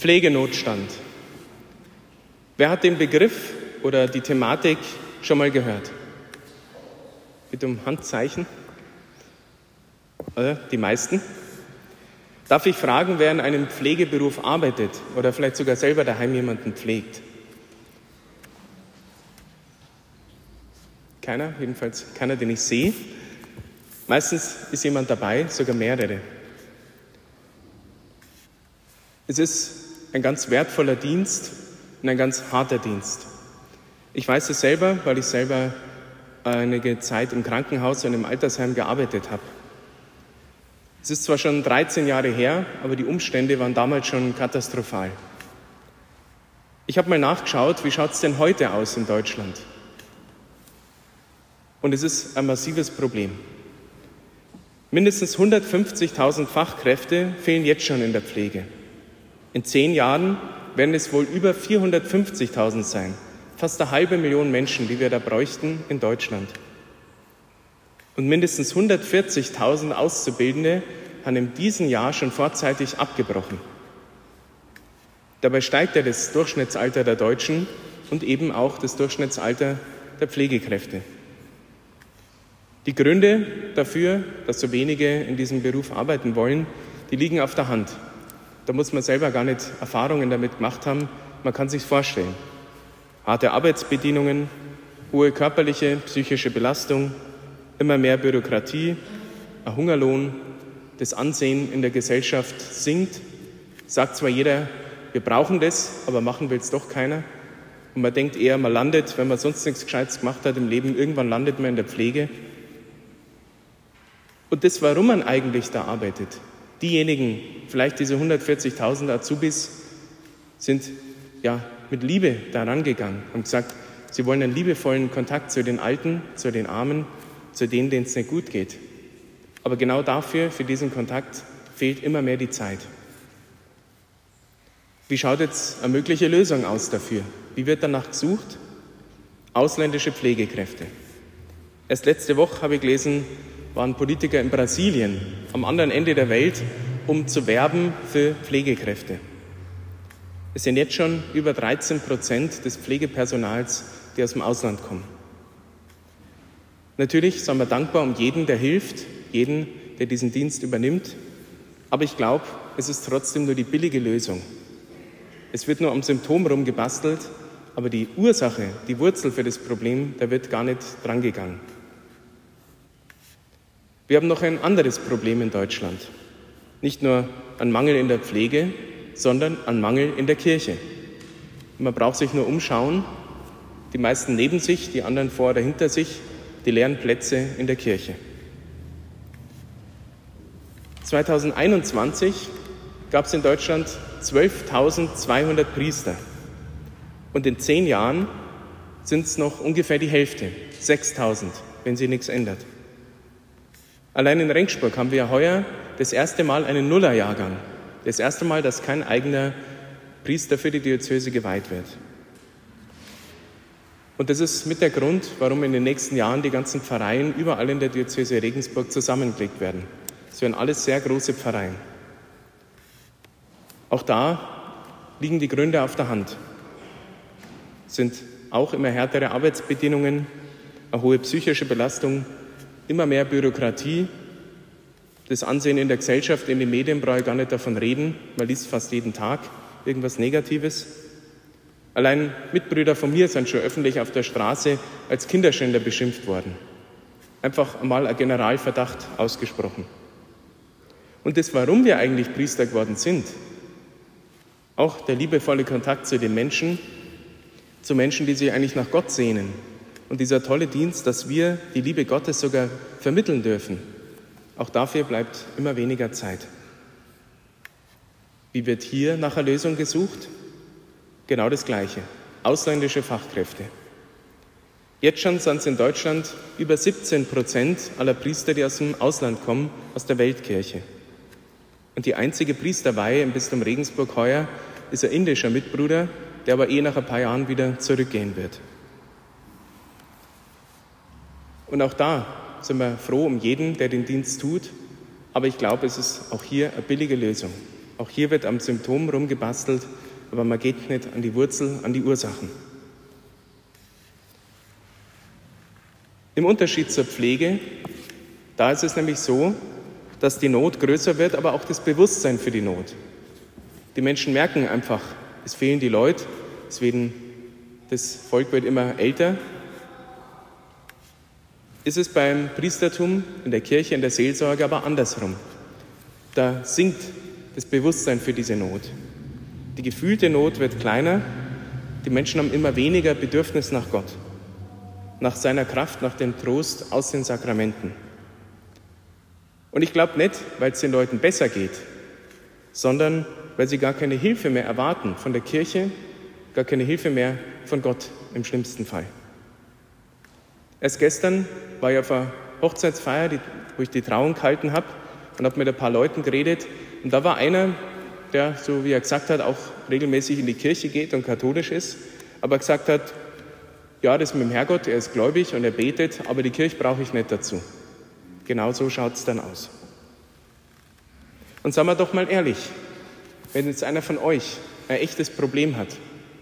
Pflegenotstand. Wer hat den Begriff oder die Thematik schon mal gehört? Bitte um Handzeichen. Äh, die meisten. Darf ich fragen, wer in einem Pflegeberuf arbeitet oder vielleicht sogar selber daheim jemanden pflegt? Keiner, jedenfalls keiner, den ich sehe. Meistens ist jemand dabei, sogar mehrere. Es ist ein ganz wertvoller Dienst und ein ganz harter Dienst. Ich weiß es selber, weil ich selber einige Zeit im Krankenhaus und im Altersheim gearbeitet habe. Es ist zwar schon 13 Jahre her, aber die Umstände waren damals schon katastrophal. Ich habe mal nachgeschaut, wie schaut es denn heute aus in Deutschland? Und es ist ein massives Problem. Mindestens 150.000 Fachkräfte fehlen jetzt schon in der Pflege. In zehn Jahren werden es wohl über 450.000 sein, fast eine halbe Million Menschen, die wir da bräuchten in Deutschland. Und mindestens 140.000 Auszubildende haben in diesem Jahr schon vorzeitig abgebrochen. Dabei steigt ja das Durchschnittsalter der Deutschen und eben auch das Durchschnittsalter der Pflegekräfte. Die Gründe dafür, dass so wenige in diesem Beruf arbeiten wollen, die liegen auf der Hand. Da muss man selber gar nicht Erfahrungen damit gemacht haben. Man kann sich vorstellen. Harte Arbeitsbedingungen, hohe körperliche, psychische Belastung, immer mehr Bürokratie, ein Hungerlohn, das Ansehen in der Gesellschaft sinkt. Sagt zwar jeder, wir brauchen das, aber machen will es doch keiner. Und man denkt eher, man landet, wenn man sonst nichts Gescheites gemacht hat im Leben, irgendwann landet man in der Pflege. Und das, warum man eigentlich da arbeitet, Diejenigen, vielleicht diese 140.000 Azubis, sind ja mit Liebe daran gegangen und gesagt, sie wollen einen liebevollen Kontakt zu den Alten, zu den Armen, zu denen, denen es nicht gut geht. Aber genau dafür, für diesen Kontakt, fehlt immer mehr die Zeit. Wie schaut jetzt eine mögliche Lösung aus dafür? Wie wird danach gesucht? Ausländische Pflegekräfte. Erst letzte Woche habe ich gelesen, waren Politiker in Brasilien, am anderen Ende der Welt, um zu werben für Pflegekräfte. Es sind jetzt schon über 13 Prozent des Pflegepersonals, die aus dem Ausland kommen. Natürlich sind wir dankbar um jeden, der hilft, jeden, der diesen Dienst übernimmt. Aber ich glaube, es ist trotzdem nur die billige Lösung. Es wird nur am Symptom rumgebastelt, aber die Ursache, die Wurzel für das Problem, da wird gar nicht drangegangen. Wir haben noch ein anderes Problem in Deutschland. Nicht nur an Mangel in der Pflege, sondern an Mangel in der Kirche. Man braucht sich nur umschauen. Die meisten neben sich, die anderen vor oder hinter sich, die leeren Plätze in der Kirche. 2021 gab es in Deutschland 12.200 Priester. Und in zehn Jahren sind es noch ungefähr die Hälfte, 6.000, wenn sich nichts ändert. Allein in Rengsburg haben wir heuer das erste Mal einen Nullerjahrgang. Das erste Mal, dass kein eigener Priester für die Diözese geweiht wird. Und das ist mit der Grund, warum in den nächsten Jahren die ganzen Pfarreien überall in der Diözese Regensburg zusammengelegt werden. Es werden alles sehr große Pfarreien. Auch da liegen die Gründe auf der Hand. Es sind auch immer härtere Arbeitsbedingungen, eine hohe psychische Belastung, immer mehr Bürokratie, das Ansehen in der Gesellschaft, in den Medien brauche ich gar nicht davon reden. Man liest fast jeden Tag irgendwas Negatives. Allein Mitbrüder von mir sind schon öffentlich auf der Straße als Kinderschänder beschimpft worden. Einfach einmal ein Generalverdacht ausgesprochen. Und das, warum wir eigentlich Priester geworden sind, auch der liebevolle Kontakt zu den Menschen, zu Menschen, die sich eigentlich nach Gott sehnen, und dieser tolle Dienst, dass wir die Liebe Gottes sogar vermitteln dürfen. Auch dafür bleibt immer weniger Zeit. Wie wird hier nach einer Lösung gesucht? Genau das Gleiche. Ausländische Fachkräfte. Jetzt schon sind es in Deutschland über 17 Prozent aller Priester, die aus dem Ausland kommen, aus der Weltkirche. Und die einzige Priesterweihe im Bistum Regensburg heuer ist ein indischer Mitbruder, der aber eh nach ein paar Jahren wieder zurückgehen wird. Und auch da sind wir froh um jeden, der den Dienst tut. Aber ich glaube, es ist auch hier eine billige Lösung. Auch hier wird am Symptom rumgebastelt, aber man geht nicht an die Wurzel, an die Ursachen. Im Unterschied zur Pflege, da ist es nämlich so, dass die Not größer wird, aber auch das Bewusstsein für die Not. Die Menschen merken einfach, es fehlen die Leute, es werden, das Volk wird immer älter. Ist es beim Priestertum, in der Kirche, in der Seelsorge aber andersrum. Da sinkt das Bewusstsein für diese Not. Die gefühlte Not wird kleiner, die Menschen haben immer weniger Bedürfnis nach Gott, nach seiner Kraft, nach dem Trost aus den Sakramenten. Und ich glaube nicht, weil es den Leuten besser geht, sondern weil sie gar keine Hilfe mehr erwarten von der Kirche, gar keine Hilfe mehr von Gott im schlimmsten Fall. Erst gestern war ich auf einer Hochzeitsfeier, wo ich die Trauung gehalten habe und habe mit ein paar Leuten geredet. Und da war einer, der, so wie er gesagt hat, auch regelmäßig in die Kirche geht und katholisch ist, aber gesagt hat, ja, das mit dem Herrgott, er ist gläubig und er betet, aber die Kirche brauche ich nicht dazu. Genau so schaut es dann aus. Und sagen wir doch mal ehrlich, wenn jetzt einer von euch ein echtes Problem hat,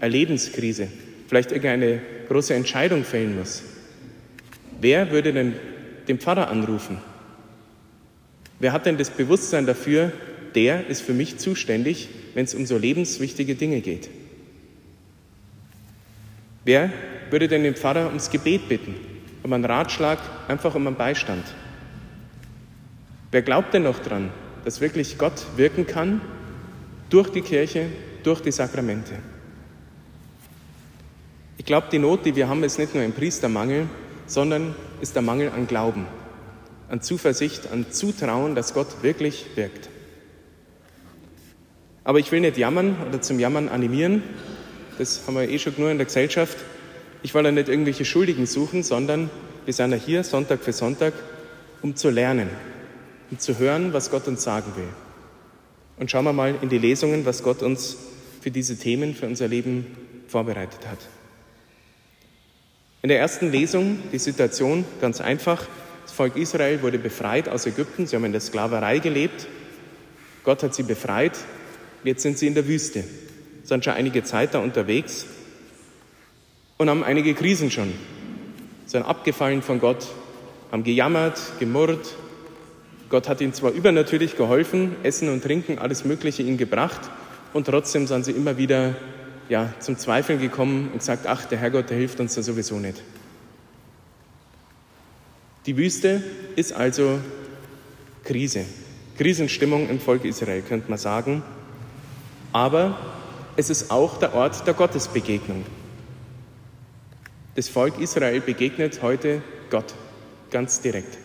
eine Lebenskrise, vielleicht irgendeine große Entscheidung fällen muss, wer würde denn den Pfarrer anrufen? Wer hat denn das Bewusstsein dafür, der ist für mich zuständig, wenn es um so lebenswichtige Dinge geht? Wer würde denn den Pfarrer ums Gebet bitten, um einen Ratschlag, einfach um einen Beistand? Wer glaubt denn noch dran, dass wirklich Gott wirken kann durch die Kirche, durch die Sakramente? Ich glaube, die Not, die wir haben, ist nicht nur ein Priestermangel, sondern ist der Mangel an Glauben, an Zuversicht, an Zutrauen, dass Gott wirklich wirkt. Aber ich will nicht jammern oder zum Jammern animieren, das haben wir eh schon nur in der Gesellschaft. Ich will ja nicht irgendwelche Schuldigen suchen, sondern wir sind ja hier Sonntag für Sonntag, um zu lernen, und zu hören, was Gott uns sagen will. Und schauen wir mal in die Lesungen, was Gott uns für diese Themen, für unser Leben vorbereitet hat. In der ersten Lesung die Situation ganz einfach. Das Volk Israel wurde befreit aus Ägypten. Sie haben in der Sklaverei gelebt. Gott hat sie befreit. Jetzt sind sie in der Wüste. Sind schon einige Zeit da unterwegs und haben einige Krisen schon. Sind abgefallen von Gott, haben gejammert, gemurrt, Gott hat ihnen zwar übernatürlich geholfen, Essen und Trinken, alles Mögliche ihnen gebracht, und trotzdem sind sie immer wieder ja, zum Zweifeln gekommen und gesagt, ach, der Herrgott, der hilft uns da sowieso nicht. Die Wüste ist also Krise, Krisenstimmung im Volk Israel, könnte man sagen. Aber es ist auch der Ort der Gottesbegegnung. Das Volk Israel begegnet heute Gott ganz direkt.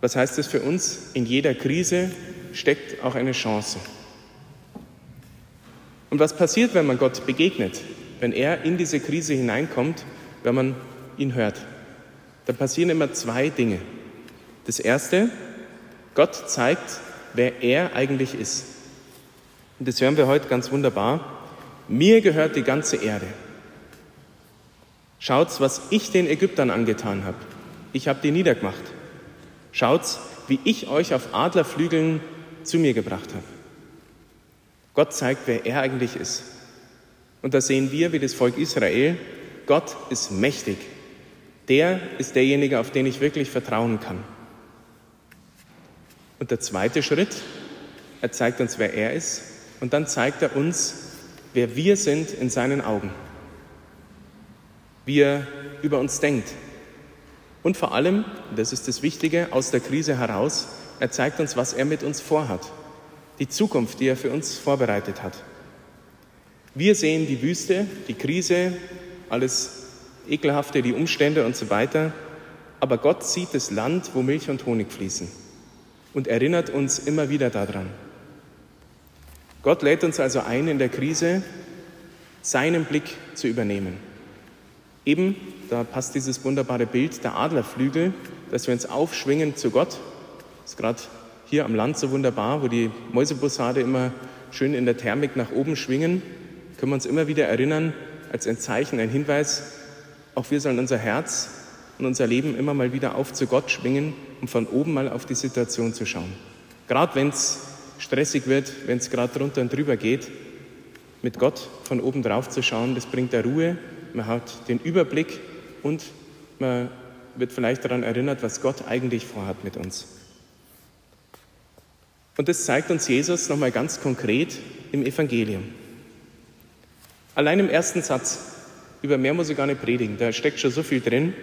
Was heißt das für uns? In jeder Krise steckt auch eine Chance. Und was passiert, wenn man Gott begegnet, wenn er in diese Krise hineinkommt, wenn man ihn hört? Da passieren immer zwei Dinge. Das erste, Gott zeigt, wer er eigentlich ist. Und das hören wir heute ganz wunderbar. Mir gehört die ganze Erde. Schaut, was ich den Ägyptern angetan habe. Ich habe die niedergemacht. Schaut, wie ich euch auf Adlerflügeln zu mir gebracht habe. Gott zeigt, wer er eigentlich ist. Und da sehen wir, wie das Volk Israel, Gott ist mächtig. Der ist derjenige, auf den ich wirklich vertrauen kann. Und der zweite Schritt, er zeigt uns, wer er ist. Und dann zeigt er uns, wer wir sind in seinen Augen. Wie er über uns denkt, und vor allem, das ist das Wichtige, aus der Krise heraus, er zeigt uns, was er mit uns vorhat. Die Zukunft, die er für uns vorbereitet hat. Wir sehen die Wüste, die Krise, alles Ekelhafte, die Umstände und so weiter. Aber Gott sieht das Land, wo Milch und Honig fließen und erinnert uns immer wieder daran. Gott lädt uns also ein, in der Krise seinen Blick zu übernehmen. Eben, da passt dieses wunderbare Bild der Adlerflügel, dass wir uns aufschwingen zu Gott. Das ist gerade hier am Land so wunderbar, wo die Mäusebussarde immer schön in der Thermik nach oben schwingen. Können wir uns immer wieder erinnern, als ein Zeichen, ein Hinweis, auch wir sollen unser Herz und unser Leben immer mal wieder auf zu Gott schwingen, um von oben mal auf die Situation zu schauen. Gerade wenn es stressig wird, wenn es gerade drunter und drüber geht, mit Gott von oben drauf zu schauen, das bringt da Ruhe, man hat den Überblick und man wird vielleicht daran erinnert, was Gott eigentlich vorhat mit uns. Und das zeigt uns Jesus nochmal ganz konkret im Evangelium. Allein im ersten Satz, über mehr muss ich gar nicht predigen, da steckt schon so viel drin.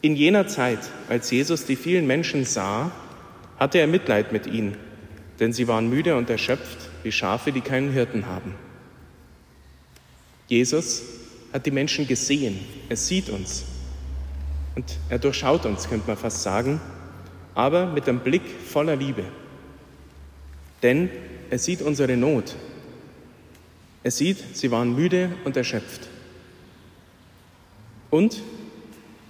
In jener Zeit, als Jesus die vielen Menschen sah, hatte er Mitleid mit ihnen, denn sie waren müde und erschöpft wie Schafe, die keinen Hirten haben. Jesus hat die Menschen gesehen, er sieht uns und er durchschaut uns, könnte man fast sagen, aber mit einem Blick voller Liebe. Denn er sieht unsere Not. Er sieht, sie waren müde und erschöpft. Und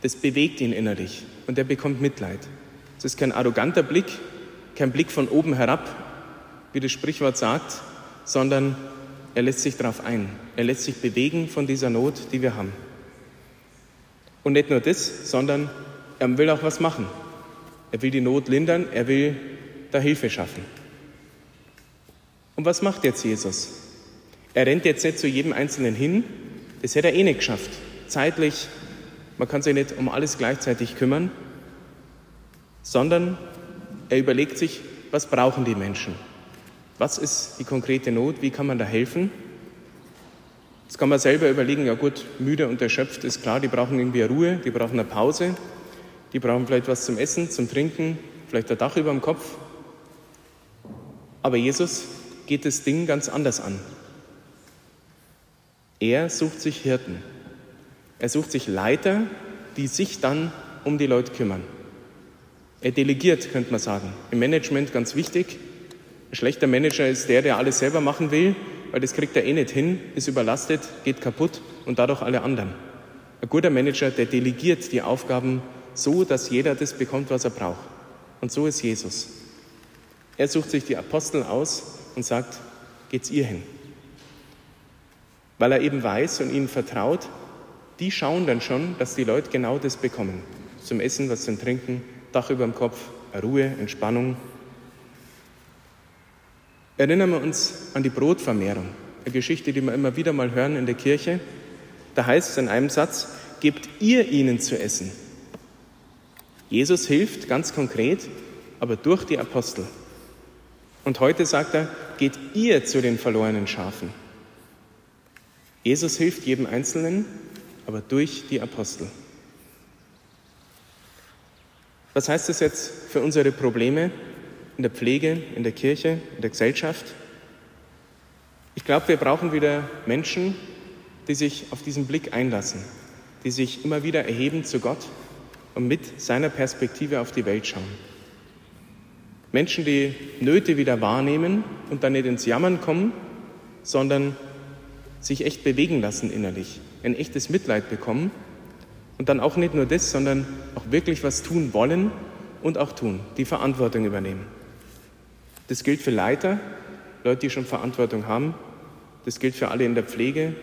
das bewegt ihn innerlich und er bekommt Mitleid. Es ist kein arroganter Blick, kein Blick von oben herab, wie das Sprichwort sagt, sondern er lässt sich darauf ein. Er lässt sich bewegen von dieser Not, die wir haben. Und nicht nur das, sondern er will auch was machen. Er will die Not lindern, er will da Hilfe schaffen. Und was macht jetzt Jesus? Er rennt jetzt nicht zu jedem Einzelnen hin, das hätte er eh nicht geschafft. Zeitlich, man kann sich nicht um alles gleichzeitig kümmern, sondern er überlegt sich, was brauchen die Menschen? Was ist die konkrete Not? Wie kann man da helfen? Jetzt kann man selber überlegen, ja gut, müde und erschöpft ist klar, die brauchen irgendwie Ruhe, die brauchen eine Pause, die brauchen vielleicht was zum Essen, zum Trinken, vielleicht ein Dach über dem Kopf. Aber Jesus geht das Ding ganz anders an. Er sucht sich Hirten. Er sucht sich Leiter, die sich dann um die Leute kümmern. Er delegiert, könnte man sagen. Im Management ganz wichtig. Ein schlechter Manager ist der, der alles selber machen will, weil das kriegt er eh nicht hin, ist überlastet, geht kaputt und dadurch alle anderen. Ein guter Manager, der delegiert die Aufgaben so, dass jeder das bekommt, was er braucht. Und so ist Jesus. Er sucht sich die Apostel aus und sagt, geht's ihr hin? Weil er eben weiß und ihnen vertraut, die schauen dann schon, dass die Leute genau das bekommen. Zum Essen, was zum Trinken, Dach über dem Kopf, Ruhe, Entspannung, Erinnern wir uns an die Brotvermehrung, eine Geschichte, die wir immer wieder mal hören in der Kirche. Da heißt es in einem Satz, gebt ihr ihnen zu essen. Jesus hilft ganz konkret, aber durch die Apostel. Und heute sagt er, geht ihr zu den verlorenen Schafen. Jesus hilft jedem Einzelnen, aber durch die Apostel. Was heißt das jetzt für unsere Probleme? in der Pflege, in der Kirche, in der Gesellschaft. Ich glaube, wir brauchen wieder Menschen, die sich auf diesen Blick einlassen, die sich immer wieder erheben zu Gott und mit seiner Perspektive auf die Welt schauen. Menschen, die Nöte wieder wahrnehmen und dann nicht ins Jammern kommen, sondern sich echt bewegen lassen innerlich, ein echtes Mitleid bekommen und dann auch nicht nur das, sondern auch wirklich was tun wollen und auch tun, die Verantwortung übernehmen. Das gilt für Leiter, Leute, die schon Verantwortung haben. Das gilt für alle in der Pflege.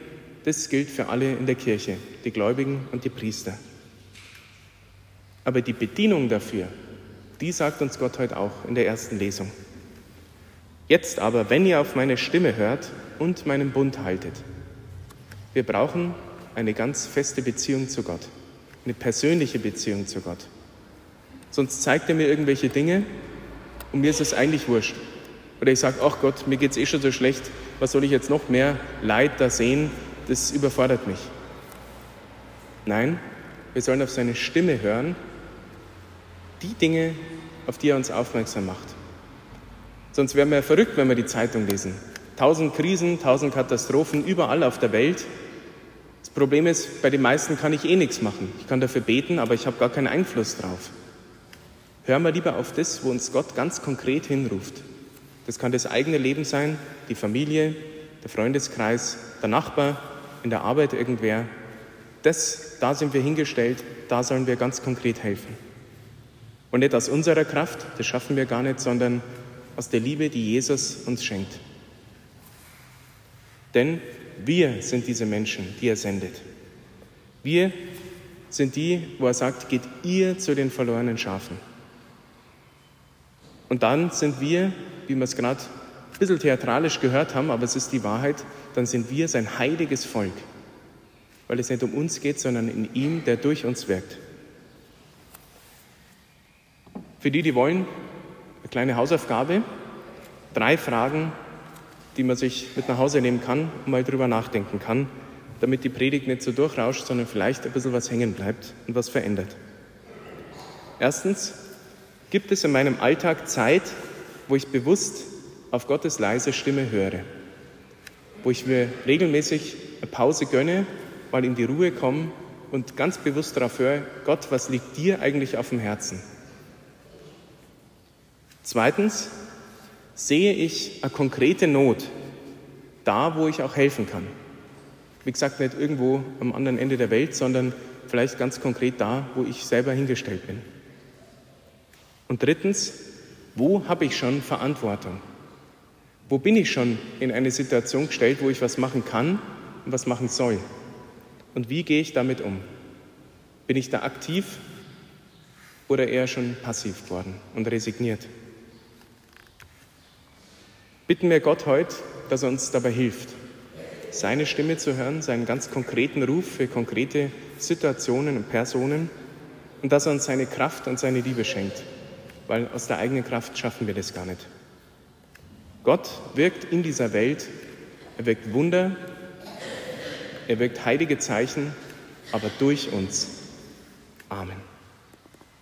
Das gilt für alle in der Kirche, die Gläubigen und die Priester. Aber die Bedienung dafür, die sagt uns Gott heute auch in der ersten Lesung. Jetzt aber, wenn ihr auf meine Stimme hört und meinen Bund haltet, wir brauchen eine ganz feste Beziehung zu Gott, eine persönliche Beziehung zu Gott. Sonst zeigt er mir irgendwelche Dinge, und mir ist es eigentlich wurscht. Oder ich sage, ach Gott, mir geht es eh schon so schlecht, was soll ich jetzt noch mehr Leid da sehen? Das überfordert mich. Nein, wir sollen auf seine Stimme hören, die Dinge, auf die er uns aufmerksam macht. Sonst wären wir verrückt, wenn wir die Zeitung lesen. Tausend Krisen, tausend Katastrophen überall auf der Welt. Das Problem ist, bei den meisten kann ich eh nichts machen. Ich kann dafür beten, aber ich habe gar keinen Einfluss drauf. Hören wir lieber auf das, wo uns Gott ganz konkret hinruft. Das kann das eigene Leben sein, die Familie, der Freundeskreis, der Nachbar, in der Arbeit irgendwer. Das, da sind wir hingestellt, da sollen wir ganz konkret helfen. Und nicht aus unserer Kraft, das schaffen wir gar nicht, sondern aus der Liebe, die Jesus uns schenkt. Denn wir sind diese Menschen, die er sendet. Wir sind die, wo er sagt, geht ihr zu den verlorenen Schafen. Und dann sind wir, wie wir es gerade ein bisschen theatralisch gehört haben, aber es ist die Wahrheit, dann sind wir sein heiliges Volk, weil es nicht um uns geht, sondern in ihm, der durch uns wirkt. Für die, die wollen, eine kleine Hausaufgabe, drei Fragen, die man sich mit nach Hause nehmen kann und mal drüber nachdenken kann, damit die Predigt nicht so durchrauscht, sondern vielleicht ein bisschen was hängen bleibt und was verändert. Erstens, gibt es in meinem Alltag Zeit, wo ich bewusst auf Gottes leise Stimme höre, wo ich mir regelmäßig eine Pause gönne, mal in die Ruhe komme und ganz bewusst darauf höre, Gott, was liegt dir eigentlich auf dem Herzen? Zweitens, sehe ich eine konkrete Not, da wo ich auch helfen kann. Wie gesagt, nicht irgendwo am anderen Ende der Welt, sondern vielleicht ganz konkret da, wo ich selber hingestellt bin. Und drittens, wo habe ich schon Verantwortung? Wo bin ich schon in eine Situation gestellt, wo ich was machen kann und was machen soll? Und wie gehe ich damit um? Bin ich da aktiv oder eher schon passiv geworden und resigniert? Bitten wir Gott heute, dass er uns dabei hilft, seine Stimme zu hören, seinen ganz konkreten Ruf für konkrete Situationen und Personen und dass er uns seine Kraft und seine Liebe schenkt, weil aus der eigenen Kraft schaffen wir das gar nicht. Gott wirkt in dieser Welt, er wirkt Wunder, er wirkt heilige Zeichen, aber durch uns. Amen.